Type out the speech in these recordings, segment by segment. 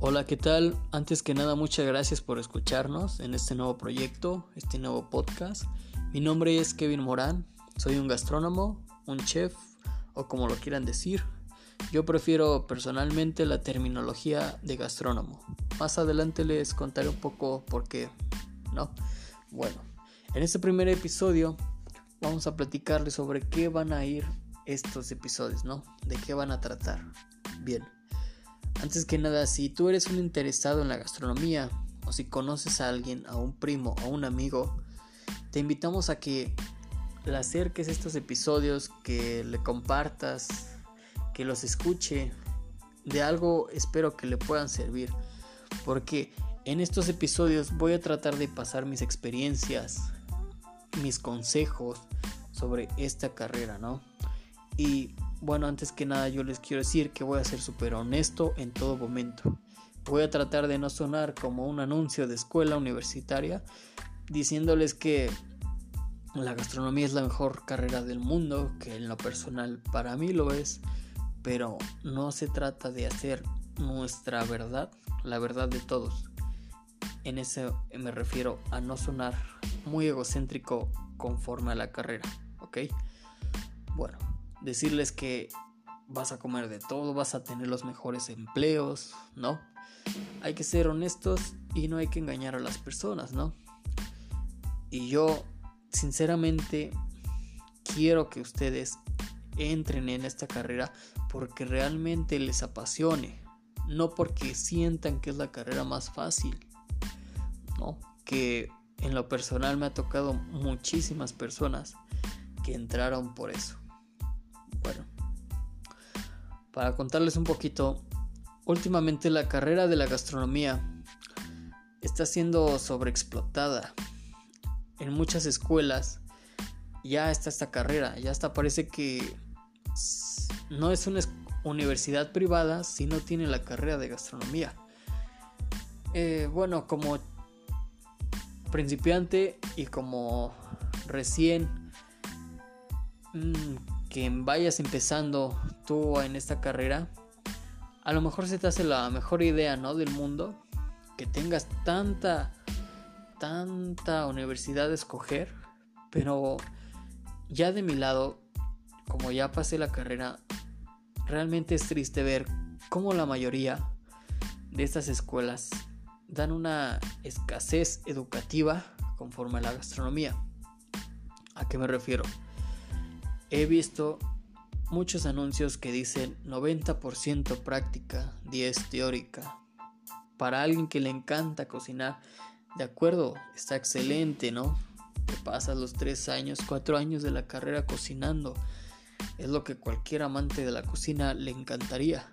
Hola, ¿qué tal? Antes que nada, muchas gracias por escucharnos en este nuevo proyecto, este nuevo podcast. Mi nombre es Kevin Morán, soy un gastrónomo, un chef o como lo quieran decir. Yo prefiero personalmente la terminología de gastrónomo. Más adelante les contaré un poco por qué, ¿no? Bueno, en este primer episodio vamos a platicarles sobre qué van a ir estos episodios, ¿no? De qué van a tratar. Bien. Antes que nada, si tú eres un interesado en la gastronomía o si conoces a alguien, a un primo o un amigo, te invitamos a que le acerques estos episodios, que le compartas, que los escuche. De algo espero que le puedan servir, porque en estos episodios voy a tratar de pasar mis experiencias, mis consejos sobre esta carrera, ¿no? Y bueno, antes que nada yo les quiero decir que voy a ser súper honesto en todo momento. Voy a tratar de no sonar como un anuncio de escuela universitaria diciéndoles que la gastronomía es la mejor carrera del mundo, que en lo personal para mí lo es, pero no se trata de hacer nuestra verdad, la verdad de todos. En eso me refiero a no sonar muy egocéntrico conforme a la carrera, ¿ok? Bueno, decirles que vas a comer de todo, vas a tener los mejores empleos, ¿no? Hay que ser honestos y no hay que engañar a las personas, ¿no? Y yo, sinceramente, quiero que ustedes entren en esta carrera porque realmente les apasione, no porque sientan que es la carrera más fácil, ¿no? Que en lo personal me ha tocado muchísimas personas que entraron por eso. Bueno, para contarles un poquito, últimamente la carrera de la gastronomía está siendo sobreexplotada. En muchas escuelas ya está esta carrera, ya hasta parece que no es una universidad privada si no tiene la carrera de gastronomía. Eh, bueno, como principiante y como recién mm, que vayas empezando tú en esta carrera, a lo mejor se te hace la mejor idea, ¿no? Del mundo, que tengas tanta, tanta universidad de escoger, pero ya de mi lado, como ya pasé la carrera, realmente es triste ver cómo la mayoría de estas escuelas dan una escasez educativa conforme a la gastronomía. ¿A qué me refiero? He visto muchos anuncios que dicen 90% práctica, 10 teórica. Para alguien que le encanta cocinar, de acuerdo, está excelente, ¿no? Te pasas los 3 años, 4 años de la carrera cocinando. Es lo que cualquier amante de la cocina le encantaría.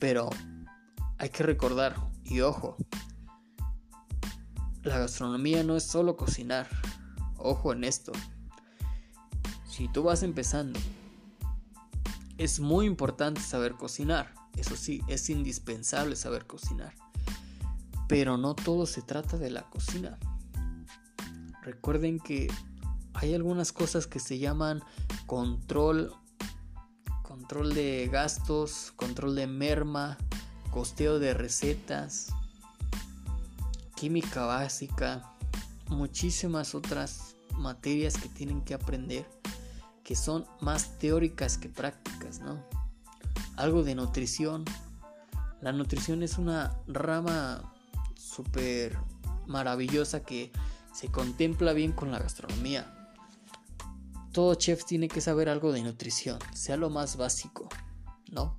Pero hay que recordar, y ojo, la gastronomía no es solo cocinar. Ojo en esto si tú vas empezando, es muy importante saber cocinar. Eso sí, es indispensable saber cocinar. Pero no todo se trata de la cocina. Recuerden que hay algunas cosas que se llaman control, control de gastos, control de merma, costeo de recetas, química básica, muchísimas otras materias que tienen que aprender que son más teóricas que prácticas, ¿no? Algo de nutrición. La nutrición es una rama súper maravillosa que se contempla bien con la gastronomía. Todo chef tiene que saber algo de nutrición, sea lo más básico, ¿no?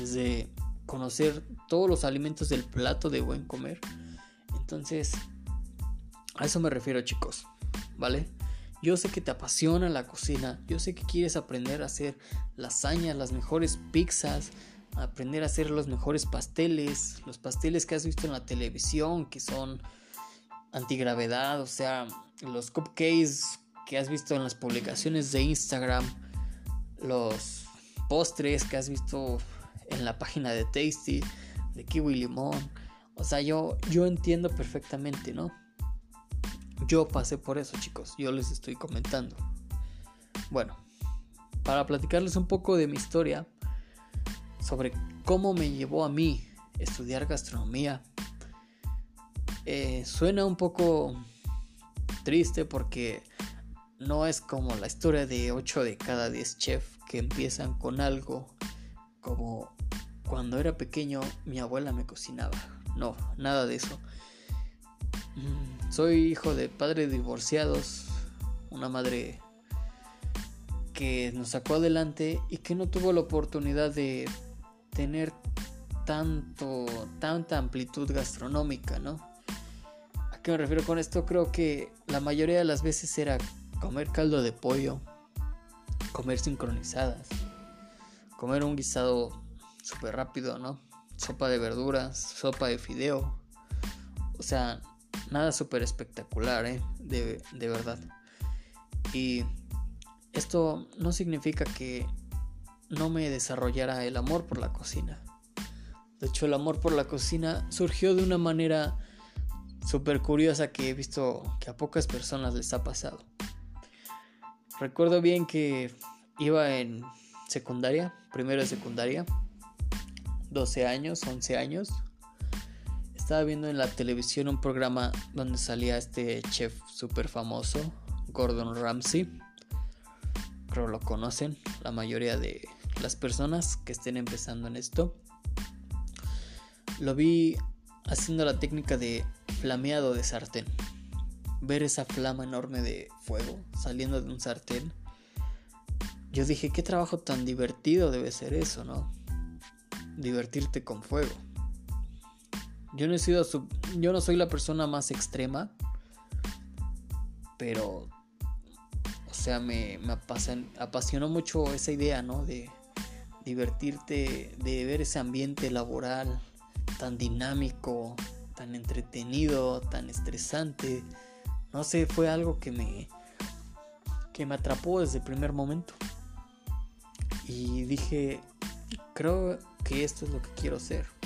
Desde conocer todos los alimentos del plato de buen comer. Entonces, a eso me refiero chicos, ¿vale? Yo sé que te apasiona la cocina, yo sé que quieres aprender a hacer lasañas, las mejores pizzas, aprender a hacer los mejores pasteles, los pasteles que has visto en la televisión que son antigravedad, o sea, los cupcakes que has visto en las publicaciones de Instagram, los postres que has visto en la página de Tasty, de Kiwi Limón. O sea, yo, yo entiendo perfectamente, ¿no? Yo pasé por eso, chicos. Yo les estoy comentando. Bueno, para platicarles un poco de mi historia sobre cómo me llevó a mí estudiar gastronomía. Eh, suena un poco triste porque no es como la historia de 8 de cada 10 chefs que empiezan con algo como cuando era pequeño mi abuela me cocinaba. No, nada de eso. Soy hijo de padres divorciados, una madre que nos sacó adelante y que no tuvo la oportunidad de tener tanto, tanta amplitud gastronómica, ¿no? ¿A qué me refiero con esto? Creo que la mayoría de las veces era comer caldo de pollo, comer sincronizadas, comer un guisado súper rápido, ¿no? Sopa de verduras, sopa de fideo. O sea, nada súper espectacular, ¿eh? De, de verdad. Y esto no significa que no me desarrollara el amor por la cocina. De hecho, el amor por la cocina surgió de una manera súper curiosa que he visto que a pocas personas les ha pasado. Recuerdo bien que iba en secundaria, primero de secundaria, 12 años, 11 años. Estaba viendo en la televisión un programa donde salía este chef súper famoso, Gordon Ramsay. Creo lo conocen la mayoría de las personas que estén empezando en esto. Lo vi haciendo la técnica de flameado de sartén ver esa flama enorme de fuego saliendo de un sartén, yo dije, qué trabajo tan divertido debe ser eso, ¿no? Divertirte con fuego. Yo no he sido yo no soy la persona más extrema, pero o sea, me, me apasionó mucho esa idea, ¿no? De divertirte, de ver ese ambiente laboral tan dinámico, tan entretenido, tan estresante, no sé, fue algo que me que me atrapó desde el primer momento. Y dije, creo que esto es lo que quiero hacer.